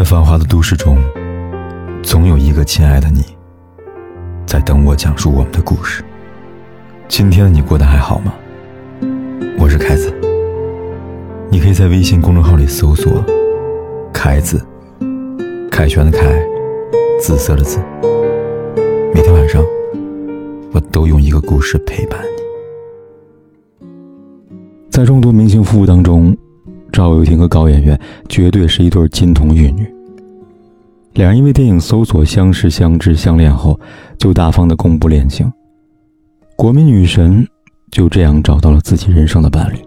在繁华的都市中，总有一个亲爱的你，在等我讲述我们的故事。今天的你过得还好吗？我是凯子，你可以在微信公众号里搜索“凯子”，凯旋的凯，紫色的紫。每天晚上，我都用一个故事陪伴你。在众多明星夫妇当中，赵又廷和高圆圆绝对是一对金童玉女。两人因为电影《搜索》相识、相知、相恋后，就大方的公布恋情。国民女神就这样找到了自己人生的伴侣。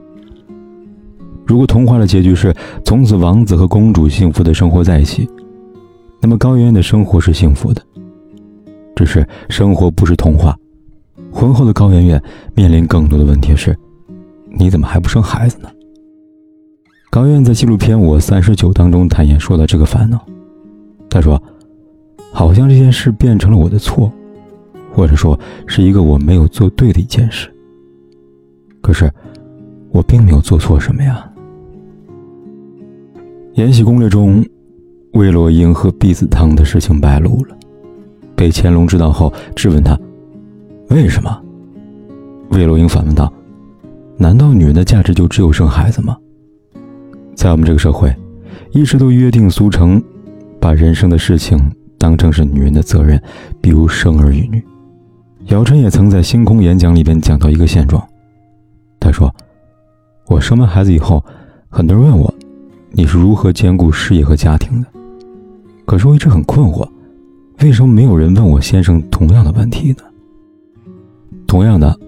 如果童话的结局是从此王子和公主幸福的生活在一起，那么高圆圆的生活是幸福的。只是生活不是童话，婚后的高圆圆面临更多的问题是：你怎么还不生孩子呢？高院在纪录片《我三十九》当中坦言说了这个烦恼。他说：“好像这件事变成了我的错，或者说是一个我没有做对的一件事。可是，我并没有做错什么呀。”《延禧攻略》中，魏罗英和避子汤的事情败露了，被乾隆知道后质问他：“为什么？”魏罗英反问道：“难道女人的价值就只有生孩子吗？”在我们这个社会，一直都约定俗成，把人生的事情当成是女人的责任，比如生儿育女。姚晨也曾在星空演讲里边讲到一个现状，他说：“我生完孩子以后，很多人问我，你是如何兼顾事业和家庭的？可是我一直很困惑，为什么没有人问我先生同样的问题呢？”同样的，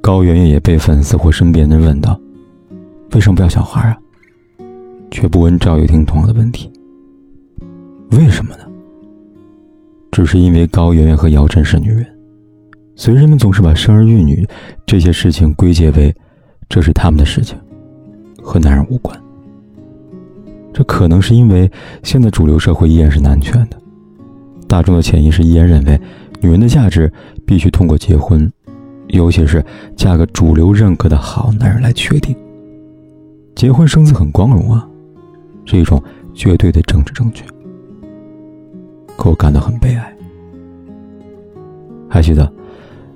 高圆圆也被粉丝或身边人问到：“为什么不要小孩啊？”却不问赵又廷同样的问题，为什么呢？只是因为高圆圆和姚晨是女人，所以人们总是把生儿育女这些事情归结为这是他们的事情，和男人无关。这可能是因为现在主流社会依然是男权的，大众的潜意识依然认为女人的价值必须通过结婚，尤其是嫁个主流认可的好男人来确定。结婚生子很光荣啊。是一种绝对的政治正确，可我感到很悲哀。还记得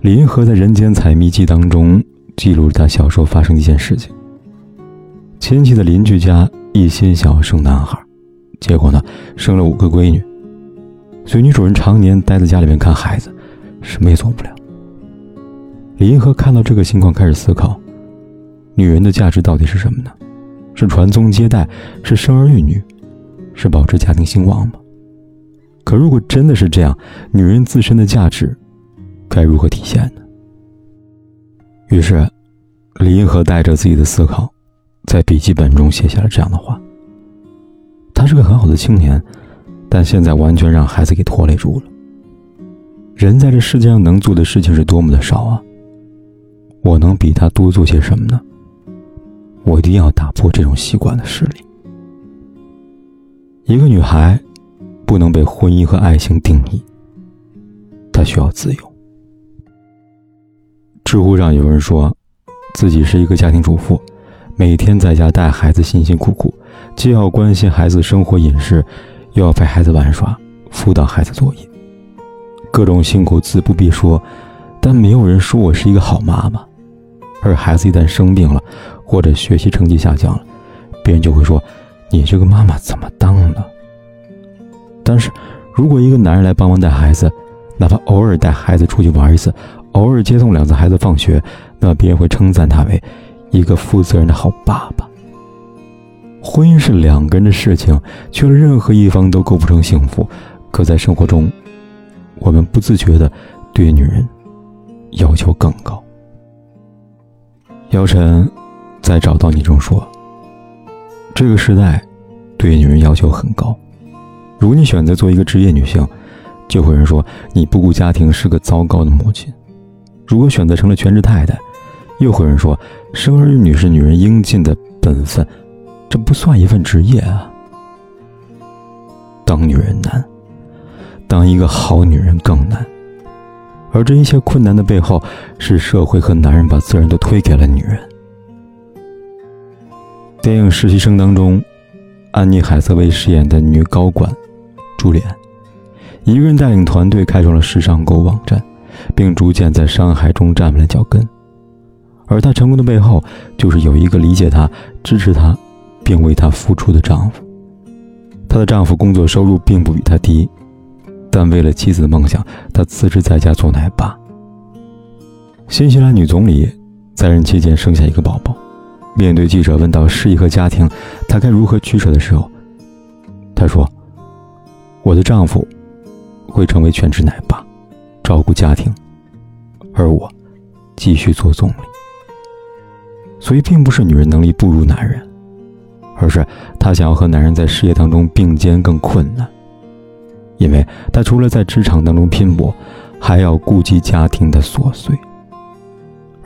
李银河在《人间采蜜记》当中记录了他小时候发生的一件事情：亲戚的邻居家一心想要生男孩，结果呢生了五个闺女，所以女主人常年待在家里面看孩子，什么也做不了。李银河看到这个情况，开始思考：女人的价值到底是什么呢？是传宗接代，是生儿育女，是保持家庭兴旺吗？可如果真的是这样，女人自身的价值该如何体现呢？于是，李银河带着自己的思考，在笔记本中写下了这样的话：他是个很好的青年，但现在完全让孩子给拖累住了。人在这世界上能做的事情是多么的少啊！我能比他多做些什么呢？我一定要打破这种习惯的势力。一个女孩不能被婚姻和爱情定义，她需要自由。知乎上有人说，自己是一个家庭主妇，每天在家带孩子辛辛苦苦，既要关心孩子生活饮食，又要陪孩子玩耍，辅导孩子作业，各种辛苦自不必说，但没有人说我是一个好妈妈。而孩子一旦生病了，或者学习成绩下降了，别人就会说：“你这个妈妈怎么当的？”但是，如果一个男人来帮忙带孩子，哪怕偶尔带孩子出去玩一次，偶尔接送两次孩子放学，那别人会称赞他为一个负责任的好爸爸。婚姻是两个人的事情，缺了任何一方都构不成幸福。可在生活中，我们不自觉的对女人要求更高。姚晨在找到你中说：“这个时代对女人要求很高。如果你选择做一个职业女性，就会有人说你不顾家庭是个糟糕的母亲；如果选择成了全职太太，又会有人说生儿育女是女人应尽的本分，这不算一份职业啊。当女人难，当一个好女人更难。”而这一切困难的背后，是社会和男人把责任都推给了女人。电影《实习生》当中，安妮海瑟薇饰演的女高管朱莲，一个人带领团队开创了时尚购物网站，并逐渐在商海中站稳了脚跟。而她成功的背后，就是有一个理解她、支持她，并为她付出的丈夫。她的丈夫工作收入并不比她低，但为了妻子的梦想，他辞职在家做奶爸。新西兰女总理在任期间生下一个宝宝，面对记者问到事业和家庭，她该如何取舍的时候，她说：“我的丈夫会成为全职奶爸，照顾家庭，而我继续做总理。”所以，并不是女人能力不如男人，而是她想要和男人在事业当中并肩更困难，因为她除了在职场当中拼搏，还要顾及家庭的琐碎。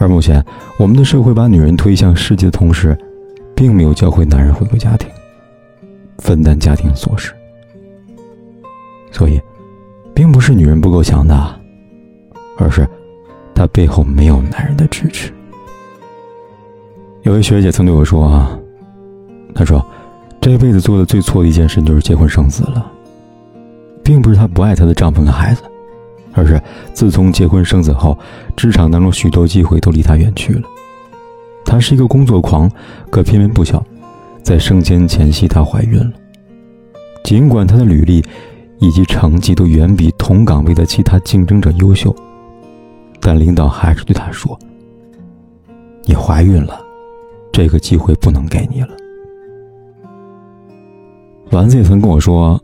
而目前，我们的社会把女人推向世界的同时，并没有教会男人回归家庭，分担家庭琐事。所以，并不是女人不够强大，而是她背后没有男人的支持。有位学姐曾对我说：“啊，她说，这辈子做的最错的一件事就是结婚生子了，并不是她不爱她的丈夫和孩子。”而是自从结婚生子后，职场当中许多机会都离他远去了。他是一个工作狂，可偏偏不巧，在升迁前夕她怀孕了。尽管她的履历以及成绩都远比同岗位的其他竞争者优秀，但领导还是对她说：“你怀孕了，这个机会不能给你了。”丸子也曾跟我说。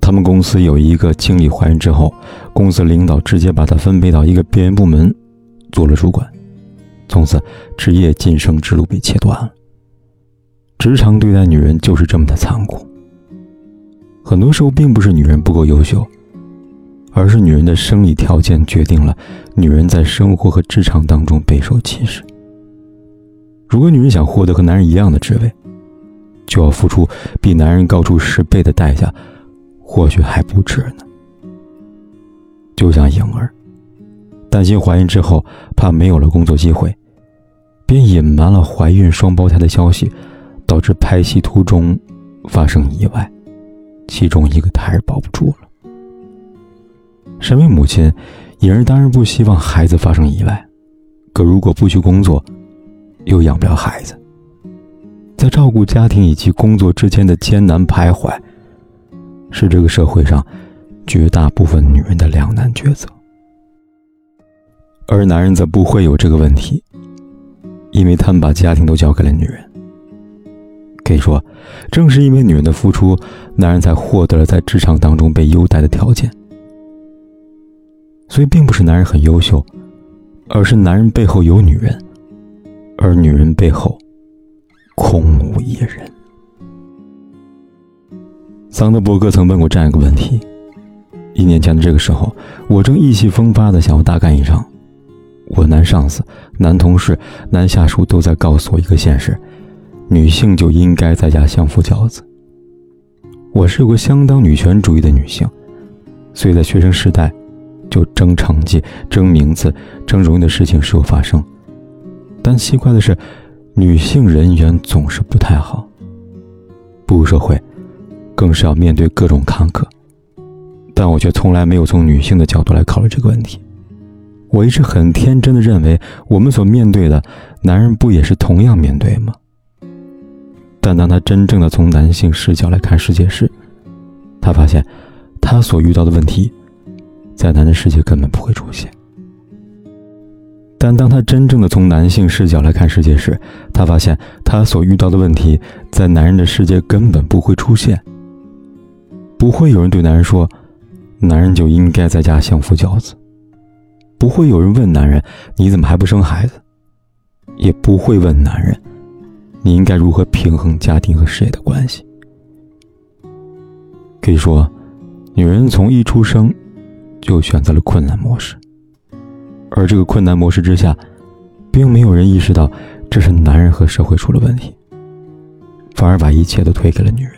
他们公司有一个经理怀孕之后，公司领导直接把她分配到一个边缘部门，做了主管，从此职业晋升之路被切断了。职场对待女人就是这么的残酷。很多时候并不是女人不够优秀，而是女人的生理条件决定了女人在生活和职场当中备受歧视。如果女人想获得和男人一样的职位，就要付出比男人高出十倍的代价。或许还不止呢。就像颖儿，担心怀孕之后怕没有了工作机会，便隐瞒了怀孕双胞胎的消息，导致拍戏途中发生意外，其中一个胎儿保不住了。身为母亲，颖儿当然不希望孩子发生意外，可如果不去工作，又养不了孩子，在照顾家庭以及工作之间的艰难徘徊。是这个社会上绝大部分女人的两难抉择，而男人则不会有这个问题，因为他们把家庭都交给了女人。可以说，正是因为女人的付出，男人才获得了在职场当中被优待的条件。所以，并不是男人很优秀，而是男人背后有女人，而女人背后空无一人。桑德伯格曾问过这样一个问题：一年前的这个时候，我正意气风发的想要大干一场，我男上司、男同事、男下属都在告诉我一个现实：女性就应该在家相夫教子。我是个相当女权主义的女性，所以在学生时代，就争成绩、争名次、争荣誉的事情时有发生。但奇怪的是，女性人缘总是不太好，步入社会。更是要面对各种坎坷，但我却从来没有从女性的角度来考虑这个问题。我一直很天真的认为，我们所面对的，男人不也是同样面对吗？但当他真正的从男性视角来看世界时，他发现，他所遇到的问题，在男的世界根本不会出现。但当他真正的从男性视角来看世界时，他发现他所遇到的问题，在男人的世界根本不会出现。不会有人对男人说：“男人就应该在家相夫教子。”不会有人问男人：“你怎么还不生孩子？”也不会问男人：“你应该如何平衡家庭和事业的关系？”可以说，女人从一出生就选择了困难模式，而这个困难模式之下，并没有人意识到这是男人和社会出了问题，反而把一切都推给了女人。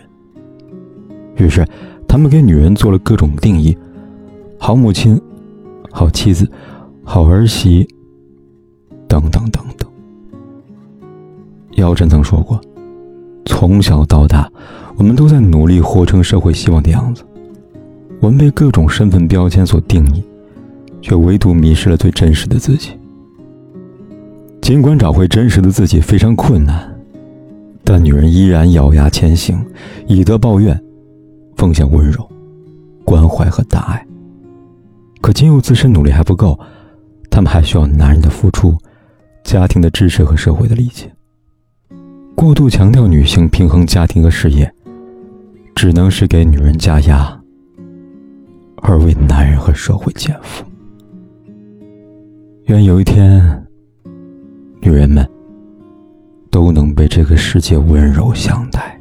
于是。他们给女人做了各种定义：好母亲、好妻子、好儿媳，等等等等。姚晨曾说过：“从小到大，我们都在努力活成社会希望的样子。我们被各种身份标签所定义，却唯独迷失了最真实的自己。尽管找回真实的自己非常困难，但女人依然咬牙前行，以德报怨，奉献温柔、关怀和大爱。可仅有自身努力还不够，他们还需要男人的付出、家庭的支持和社会的理解。过度强调女性平衡家庭和事业，只能是给女人加压，而为男人和社会减负。愿有一天。女人们都能被这个世界温柔相待。